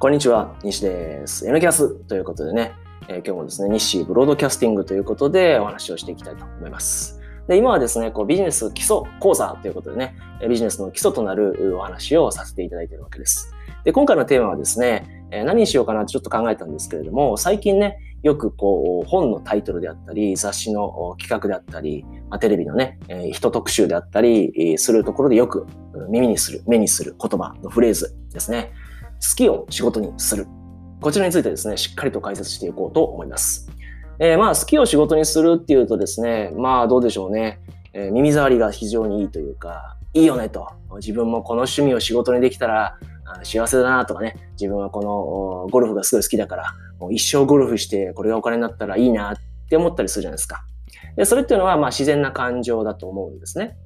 こんにちは、西です。N キャスということでね、えー、今日もですね、西ブロードキャスティングということでお話をしていきたいと思います。で今はですね、こうビジネス基礎講座ということでね、ビジネスの基礎となるお話をさせていただいているわけです。で今回のテーマはですね、えー、何にしようかなってちょっと考えたんですけれども、最近ね、よくこう本のタイトルであったり、雑誌の企画であったり、まあ、テレビのね、えー、人特集であったりするところでよく耳にする、目にする言葉のフレーズですね。好きを仕事にする。こちらについてですね、しっかりと解説していこうと思います。えー、まあ、好きを仕事にするっていうとですね、まあ、どうでしょうね。えー、耳障りが非常にいいというか、いいよねと。自分もこの趣味を仕事にできたら幸せだなとかね。自分はこのゴルフがすごい好きだから、もう一生ゴルフしてこれがお金になったらいいなって思ったりするじゃないですか。でそれっていうのはまあ自然な感情だと思うんですね。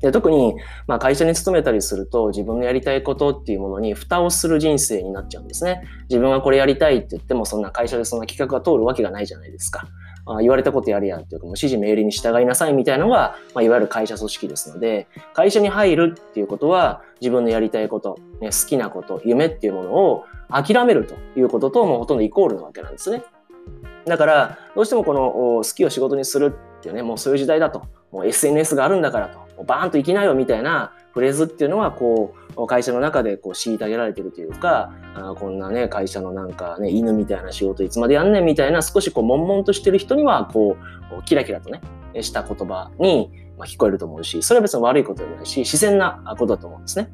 で特に、まあ、会社に勤めたりすると自分のやりたいことっていうものに蓋をする人生になっちゃうんですね。自分はこれやりたいって言ってもそんな会社でそんな企画が通るわけがないじゃないですか。あ、言われたことやるやんっていうかもう指示命令に従いなさいみたいなのが、まあ、いわゆる会社組織ですので会社に入るっていうことは自分のやりたいこと、ね、好きなこと夢っていうものを諦めるということともうほとんどイコールなわけなんですね。だからどうしてもこの好きを仕事にするっていうねもうそういう時代だともう SNS があるんだからとバーンと行きなよみたいなフレーズっていうのはこう会社の中でこう虐げられてるというかあこんなね会社のなんかね犬みたいな仕事いつまでやんねんみたいな少しこう悶々としてる人にはこうキラキラとねした言葉に聞こえると思うしそれは別に悪いことではないし自然なことだと思うんですね。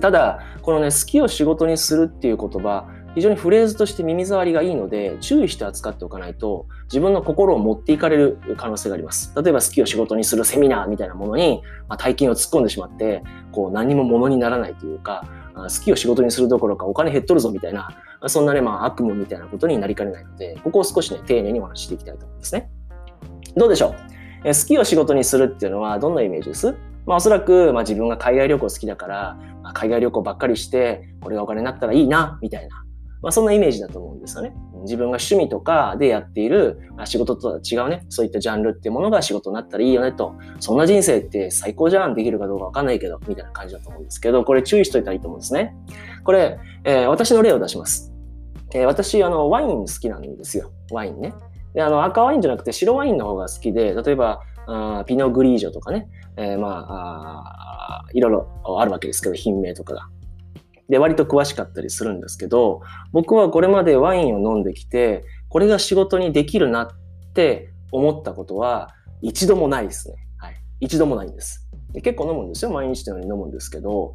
ただこのね好きを仕事にするっていう言葉非常にフレーズとして耳障りがいいので注意して扱っておかないと自分の心を持っていかれる可能性があります。例えば好きを仕事にするセミナーみたいなものに、まあ、大金を突っ込んでしまってこう何も物にならないというか好きを仕事にするどころかお金減っとるぞみたいなそんなね、まあ、悪夢みたいなことになりかねないのでここを少しね丁寧にお話していきたいと思うんですね。どうでしょう？え好きを仕事にするっていうのはどんなイメージです？まあ、おそらく、まあ、自分が海外旅行好きだから、まあ、海外旅行ばっかりして、これがお金になったらいいな、みたいな。まあ、そんなイメージだと思うんですよね。自分が趣味とかでやっている仕事とは違うね、そういったジャンルっていうものが仕事になったらいいよねと、そんな人生って最高じゃん、できるかどうかわかんないけど、みたいな感じだと思うんですけど、これ注意しといたらいいと思うんですね。これ、えー、私の例を出します。えー、私、あの、ワイン好きなんですよ。ワインね。で、あの、赤ワインじゃなくて白ワインの方が好きで、例えば、あピノグリージョとかね、えー、まああ、いろいろあるわけですけど、品名とかが。で、割と詳しかったりするんですけど、僕はこれまでワインを飲んできて、これが仕事にできるなって思ったことは一度もないですね。はい。一度もないんです。で結構飲むんですよ。毎日のように飲むんですけど、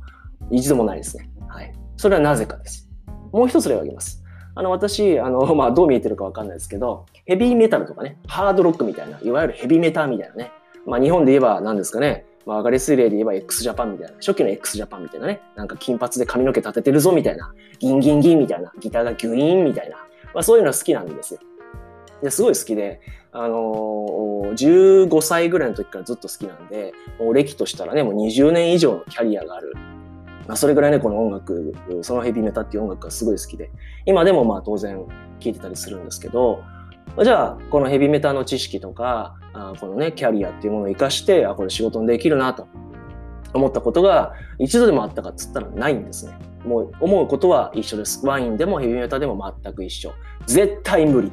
一度もないですね。はい。それはなぜかです。もう一つ例を挙げます。あの、私、あの、まあ、どう見えてるかわかんないですけど、ヘビーメタルとかね、ハードロックみたいな、いわゆるヘビーメタみたいなね、まあ、日本で言えば何ですかね、まあ、アガレス例で言えば x ジャパンみたいな、初期の x ジャパンみたいなね、なんか金髪で髪の毛立ててるぞみたいな、ギンギンギンみたいな、ギターがギュイーンみたいな、まあ、そういうの好きなんですよ。ですごい好きで、あのー、15歳ぐらいの時からずっと好きなんで、もう歴としたらね、もう20年以上のキャリアがある。まあ、それぐらいね、この音楽、そのヘビーメタっていう音楽がすごい好きで、今でもまあ当然聴いてたりするんですけど、じゃあ、このヘビメタの知識とか、あこのね、キャリアっていうものを活かして、あ、これ仕事にできるなと思ったことが一度でもあったかっつったらないんですね。もう思うことは一緒です。ワインでもヘビメタでも全く一緒。絶対無理。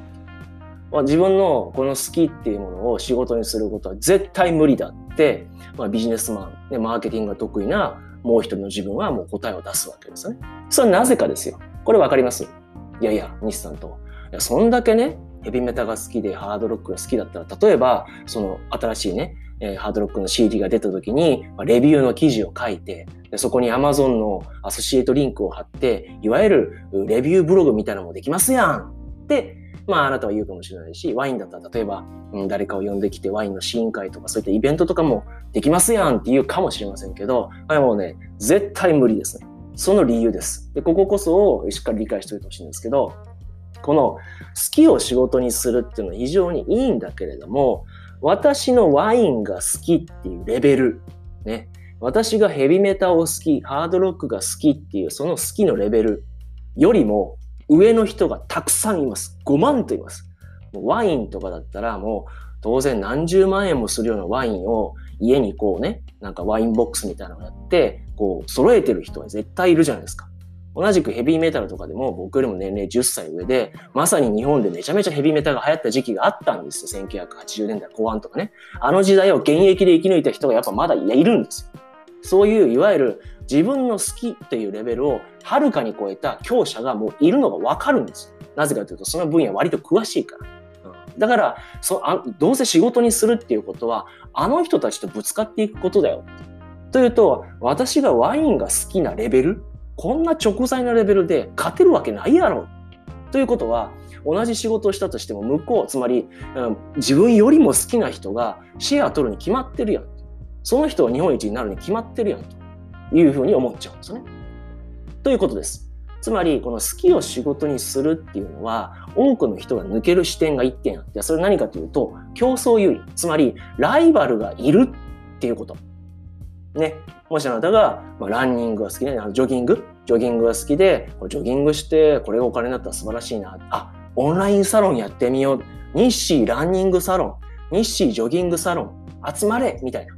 まあ、自分のこの好きっていうものを仕事にすることは絶対無理だって、まあ、ビジネスマン、ね、マーケティングが得意なもう一人の自分はもう答えを出すわけですよね。それはなぜかですよ。これわかります？いやいや、西さんと。いやそんだけね、ヘビメタが好きでハードロックが好きだったら、例えば、その新しいね、えハードロックの CD が出た時に、まレビューの記事を書いて、でそこに Amazon のアソシエイトリンクを貼って、いわゆるレビューブログみたいなのもできますやんって、まああなたは言うかもしれないし、ワインだったら例えば、うん、誰かを呼んできてワインの試飲会とかそういったイベントとかもできますやんって言うかもしれませんけど、あれもうね、絶対無理ですね。その理由です。で、こここそをしっかり理解しておいてほしいんですけど、この好きを仕事にするっていうのは非常にいいんだけれども、私のワインが好きっていうレベル、ね、私がヘビメタを好き、ハードロックが好きっていうその好きのレベルよりも上の人がたくさんいます。5万といます。ワインとかだったらもう当然何十万円もするようなワインを家にこうね、なんかワインボックスみたいなのをやって、こう揃えてる人は絶対いるじゃないですか。同じくヘビーメタルとかでも僕よりも年齢10歳上で、まさに日本でめちゃめちゃヘビーメタが流行った時期があったんですよ。1980年代後半とかね。あの時代を現役で生き抜いた人がやっぱまだいるんですよ。そういういわゆる自分の好きっていうレベルをはるかに超えた強者がもういるのがわかるんですよ。なぜかというとその分野割と詳しいから。だからそあどうせ仕事にするっていうことはあの人たちとぶつかっていくことだよ。というと私がワインが好きなレベルこんな直在なレベルで勝てるわけないやろ。ということは同じ仕事をしたとしても向こうつまり、うん、自分よりも好きな人がシェア取るに決まってるやん。その人は日本一になるに決まってるやんというふうに思っちゃうんですね。ということです。つまりこの好きを仕事にするっていうのは多くの人が抜ける視点が1点あってそれ何かというと競争優位つまりライバルがいるっていうこと。ね、もしあなたが、まあ、ランニングが好きで、あのジョギング？ジョギングが好きでジョギングしてこれがお金になったら素晴らしいな。あオンラインサロンやってみよう。日誌ランニングサロン。日誌ジョギングサロン。集まれ！みたいな。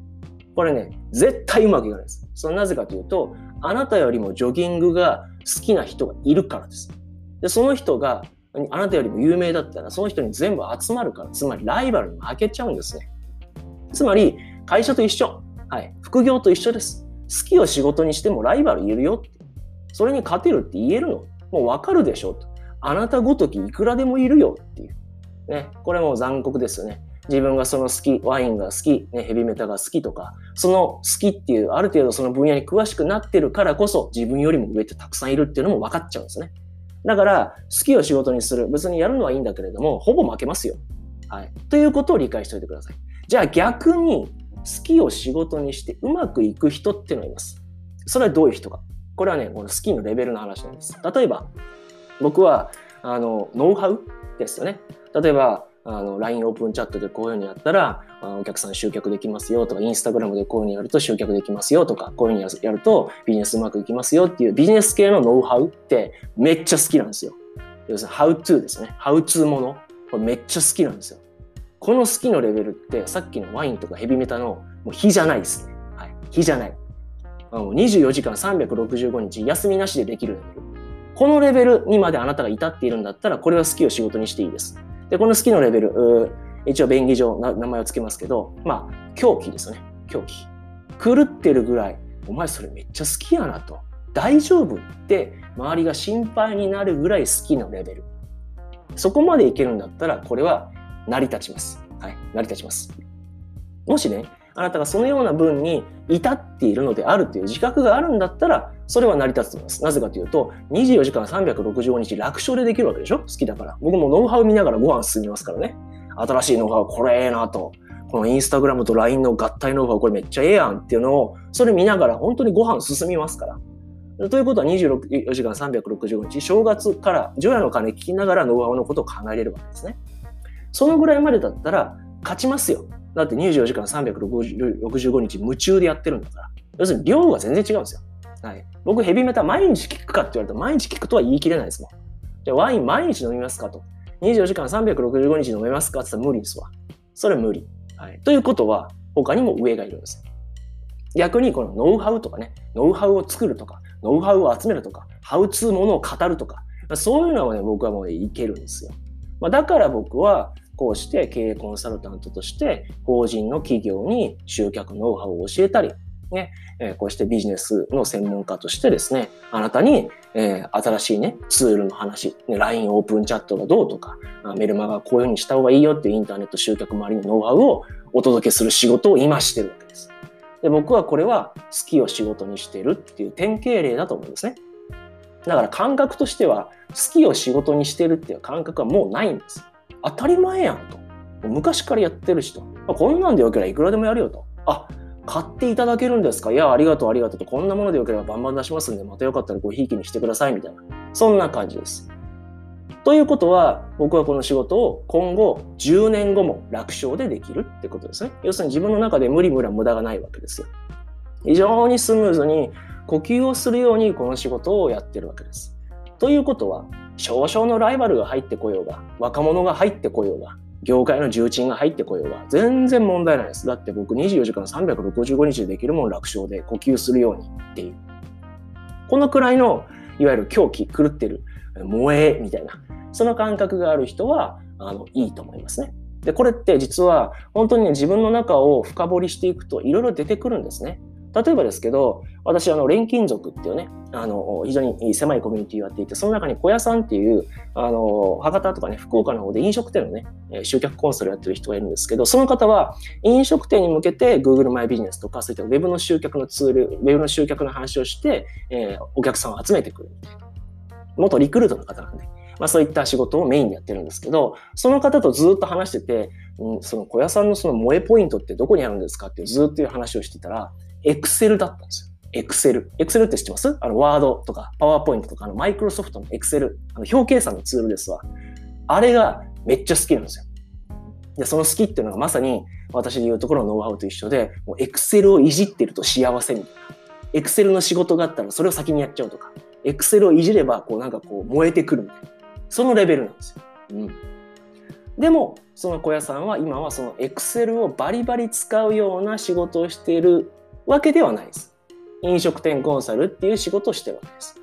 これね絶対うまくいかないです。そのなぜかというとあなたよりもジョギングが好きな人がいるからです。でその人があなたよりも有名だったらその人に全部集まるからつまりライバルに負けちゃうんですね。つまり会社と一緒。はい。副業と一緒です。好きを仕事にしてもライバルいるよって。それに勝てるって言えるのもうわかるでしょと。あなたごときいくらでもいるよっていう。ね。これも残酷ですよね。自分がその好き、ワインが好き、ね、ヘビメタが好きとか、その好きっていう、ある程度その分野に詳しくなってるからこそ、自分よりも上ってたくさんいるっていうのも分かっちゃうんですね。だから、好きを仕事にする。別にやるのはいいんだけれども、ほぼ負けますよ。はい。ということを理解しておいてください。じゃあ逆に、好きを仕事にしてうまくいく人っていうのがいます。それはどういう人か。これはね、この好きのレベルの話なんです。例えば、僕は、あの、ノウハウですよね。例えば、あの、LINE オープンチャットでこういうふうにやったら、お客さん集客できますよとか、インスタグラムでこういうふうにやると集客できますよとか、こういうふうにやるとビジネスうまくいきますよっていうビジネス系のノウハウってめっちゃ好きなんですよ。要するに、How to ですね。How to もの。これめっちゃ好きなんですよ。この好きのレベルってさっきのワインとかヘビメタのもう比じゃないですね。はい。比じゃない。あの24時間365日休みなしでできるレベル。このレベルにまであなたが至っているんだったら、これは好きを仕事にしていいです。で、この好きのレベル、一応便宜上名前を付けますけど、まあ、狂気ですね。狂気。狂ってるぐらい、お前それめっちゃ好きやなと。大丈夫って周りが心配になるぐらい好きなレベル。そこまでいけるんだったら、これは成り立ちます。はい、成り立ちます。もしね、あなたがそのような分に至っているのであるという自覚があるんだったら、それは成り立つと思います。なぜかというと、24時間365日楽勝でできるわけでしょ？好きだから。僕もノウハウ見ながらご飯進みますからね。新しいノウハウ、これええなと。このインスタグラムと LINE の合体ノウハウ、これめっちゃええやんっていうのを、それ見ながら本当にご飯進みますから。ということは24時間365日、正月から除夜の鐘聞きながらノウハウのことを考えれるわけですね。そのぐらいまでだったら勝ちますよ。だって24時間365日夢中でやってるんだから。要するに量が全然違うんですよ。はい、僕ヘビメタ毎日聞くかって言われたら毎日聞くとは言い切れないですもん。じゃあワイン毎日飲みますかと。24時間365日飲めますかって言ったら無理ですわ。それ無理。はい、ということは他にも上がいるんです。逆にこのノウハウとかね、ノウハウを作るとか、ノウハウを集めるとか、ハウツーものを語るとか、そういうのはね、僕はもういけるんですよ。まあ、だから僕はこうして経営コンサルタントとして法人の企業に集客ノウハウを教えたり、ね、えこうしてビジネスの専門家としてですね、あなたに、え、新しいね、ツールの話、ね、LINE オープンチャットがどうとか、メルマガこういうふうにした方がいいよっていうインターネット集客周りのノウハウをお届けする仕事を今してるわけです。で僕はこれは好きを仕事にしてるっていう典型例だと思うんですね。だから感覚としては好きを仕事にしてるっていう感覚はもうないんです。当たり前やんと。昔からやってる人。こんなんでよければいくらでもやるよと。あ、買っていただけるんですか？いや、ありがとう、ありがとうと。こんなものでよければバンバン出しますんで、またよかったらごひいきにしてくださいみたいな。そんな感じです。ということは、僕はこの仕事を今後10年後も楽勝でできるってことですね。要するに自分の中で無理無理無駄がないわけですよ。非常にスムーズに呼吸をするようにこの仕事をやってるわけです。ということは、少々のライバルが入ってこようが、若者が入ってこようが、業界の重鎮が入ってこようが、全然問題ないです。だって僕24時間365日でできるもん楽勝で呼吸するようにっていう。このくらいのいわゆる狂気、狂ってる、萌えみたいな、その感覚がある人は、あの、いいと思いますね。で、これって実は本当にね、自分の中を深掘りしていくといろいろ出てくるんですね。例えばですけど、私、あの、錬金族っていうね、あの、非常に狭いコミュニティをやっていて、その中に小屋さんっていう、あの、博多とかね、福岡の方で飲食店のね、集客コンサルやってる人がいるんですけど、その方は飲食店に向けて Google マイビジネスとか、そういった Web の集客のツール、Web の集客の話をして、えー、お客さんを集めてくるみたいな。元リクルートの方なんで。まあ、そういった仕事をメインでやってるんですけど、その方とずっと話してて、うん、その小屋さんのその萌えポイントってどこにあるんですかってずっという話をしてたら、エクセルだったんですよ。エクセル。エクセルって知ってます？あの、ワードとか、パワーポイントとか、あの、マイクロソフトのエクセル。あの、表計算のツールですわ。あれがめっちゃ好きなんですよ。で、その好きっていうのがまさに私で言うところのノウハウと一緒で、エクセルをいじってると幸せみたいな。エクセルの仕事があったらそれを先にやっちゃうとか、エクセルをいじれば、こうなんかこう燃えてくるみたいな。そのレベルなんですよ。うん。でも、その小屋さんは今はそのエクセルをバリバリ使うような仕事をしているわけではないです。飲食店コンサルっていう仕事をしてるわけです。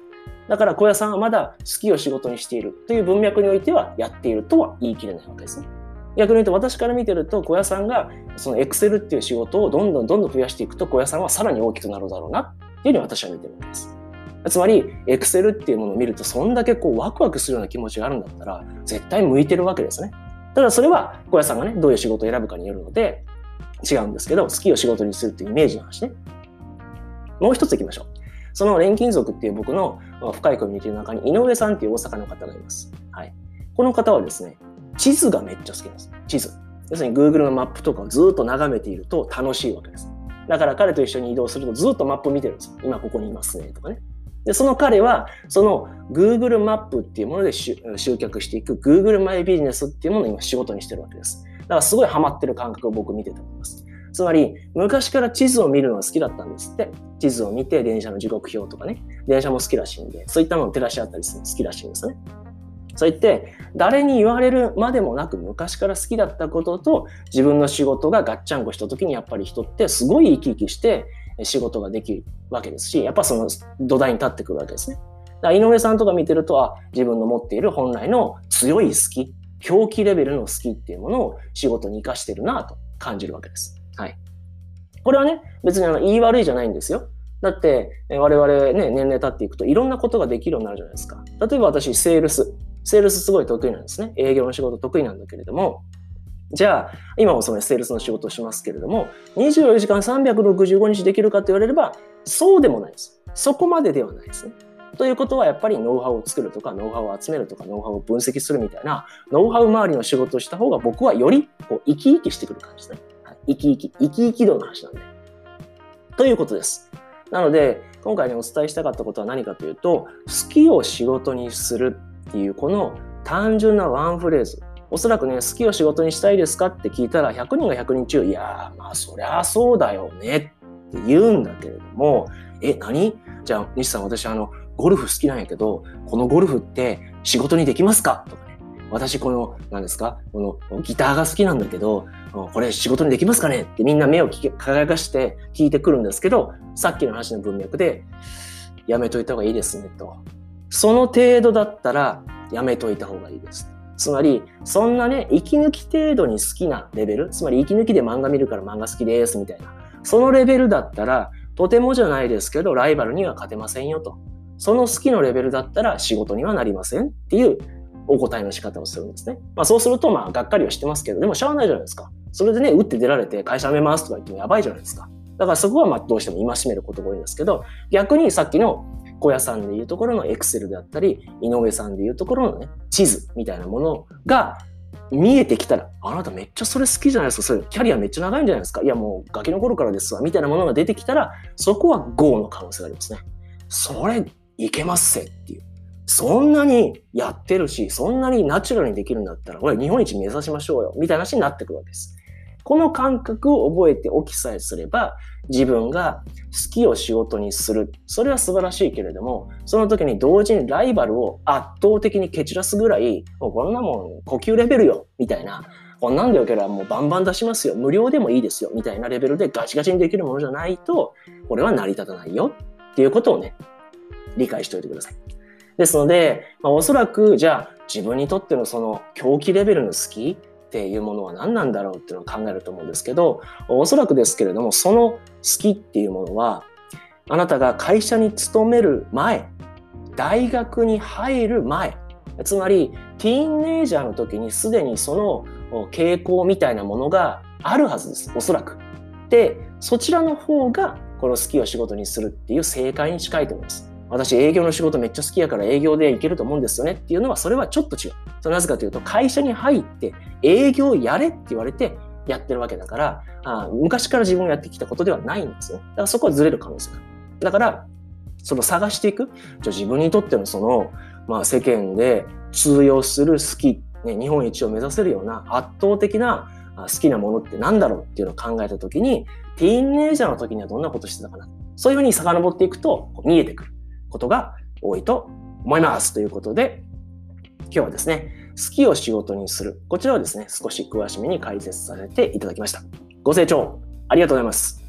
だから小屋さんはまだ好きを仕事にしているという文脈においてはやっているとは言い切れないわけですね。逆に言うと私から見てると小屋さんがそのエクセルっていう仕事をどんどんどんどん増やしていくと小屋さんはさらに大きくなるだろうなっていうふうに私は見てるわけです。つまり、エクセルっていうものを見ると、そんだけこうワクワクするような気持ちがあるんだったら、絶対向いてるわけですね。ただそれは、小屋さんがね、どういう仕事を選ぶかによるので、違うんですけど、好きを仕事にするっていうイメージの話ね。もう一つ行きましょう。その錬金属っていう僕の深いコミュニティの中に井上さんっていう大阪の方がいます。はい。この方はですね、地図がめっちゃ好きなんです。地図。要するに Google のマップとかをずっと眺めていると楽しいわけです。だから彼と一緒に移動するとずっとマップ見てるんですよ。今ここにいますねとかね。で、その彼は、その Google マップっていうもので集客していく Google マイビジネスっていうものを今仕事にしてるわけです。だからすごいハマってる感覚を僕見てて思います。つまり、昔から地図を見るのが好きだったんですって。地図を見て電車の時刻表とかね、電車も好きらしいんで、そういったものを照らし合ったりするの好きらしいんですね。そう言って、誰に言われるまでもなく昔から好きだったことと自分の仕事がガッチャンコした時にやっぱり人ってすごい生き生きして仕事ができるわけですし、やっぱその土台に立ってくるわけですね。だから井上さんとか見てると、あ、自分の持っている本来の強い好き、狂気レベルの好きっていうものを仕事に活かしてるなと感じるわけです。はい。これはね、別にあの言い悪いじゃないんですよ。だって、我々ね、年齢経っていくといろんなことができるようになるじゃないですか。例えば私、セールス。セールスすごい得意なんですね。営業の仕事得意なんだけれども、じゃあ、今もそのセールスの仕事をしますけれども、24時間365日できるかと言われれば、そうでもないです。そこまでではないですね。ということは、やっぱりノウハウを作るとか、ノウハウを集めるとか、ノウハウを分析するみたいな、ノウハウ周りの仕事をした方が僕はよりこう生き生きしてくる感じですね。はい、生き生き、生き生き度の話なんで。ということです。なので、今回ね、お伝えしたかったことは何かというと、好きを仕事にするっていう、この単純なワンフレーズ。おそらくね、好きを仕事にしたいですかって聞いたら、100人が100人中、いやー、まあ、そりゃそうだよねって言うんだけれども、え、何？じゃあ、西さん、私、あの、ゴルフ好きなんやけど、このゴルフって仕事にできますか？とかね。私、この、何ですか？このギターが好きなんだけど、これ仕事にできますかね？ってみんな目を輝かして聞いてくるんですけど、さっきの話の文脈で、やめといた方がいいですねと。その程度だったら、やめといた方がいいです。つまり、そんなね、息抜き程度に好きなレベル、つまり息抜きで漫画見るから漫画好きですみたいな、そのレベルだったら、とてもじゃないですけど、ライバルには勝てませんよと。その好きのレベルだったら仕事にはなりませんっていうお答えの仕方をするんですね。まあそうすると、まあがっかりはしてますけど、でもしゃあないじゃないですか。それでね、打って出られて会社辞めますとか言ってもやばいじゃないですか。だからそこはまあどうしても戒めることが多いんですけど、逆にさっきの小屋さんでいうところのエクセルであったり、井上さんでいうところのね、地図みたいなものが見えてきたら、あなためっちゃそれ好きじゃないですか。それキャリアめっちゃ長いんじゃないですか。いやもうガキの頃からですわ。みたいなものが出てきたら、そこは GO の可能性がありますね。それいけますせっていう。そんなにやってるし、そんなにナチュラルにできるんだったら、俺日本一目指しましょうよ。みたいな話になってくるわけです。この感覚を覚えておきさえすれば、自分が好きを仕事にする。それは素晴らしいけれども、その時に同時にライバルを圧倒的に蹴散らすぐらい、もうこんなもん呼吸レベルよ、みたいな。こんなんでよければもうバンバン出しますよ。無料でもいいですよ。みたいなレベルでガチガチにできるものじゃないと、これは成り立たないよ。っていうことをね、理解しておいてください。ですので、まあ、おそらくじゃあ自分にとってのその狂気レベルの好きっていうものは何なんだろうっていうのを考えると思うんですけどおそらくですけれどもその好きっていうものはあなたが会社に勤める前大学に入る前つまりティーンネイジャーの時にすでにその傾向みたいなものがあるはずですおそらく。でそちらの方がこの好きを仕事にするっていう正解に近いと思います。私営業の仕事めっちゃ好きやから営業でいけると思うんですよねっていうのはそれはちょっと違う。それなぜかというと会社に入って営業やれって言われてやってるわけだからあ昔から自分がやってきたことではないんですよ。だからそこはずれる可能性がある。だからその探していくじゃ自分にとってのその、まあ、世間で通用する好き、ね、日本一を目指せるような圧倒的な好きなものって何だろうっていうのを考えた時にティーンネイジャーの時にはどんなことしてたかなそういうふうに遡っていくと見えてくることが多いと思います。ということで今日はですね好きを仕事にする。こちらをですね少し詳しめに解説させていただきました。ご清聴ありがとうございます。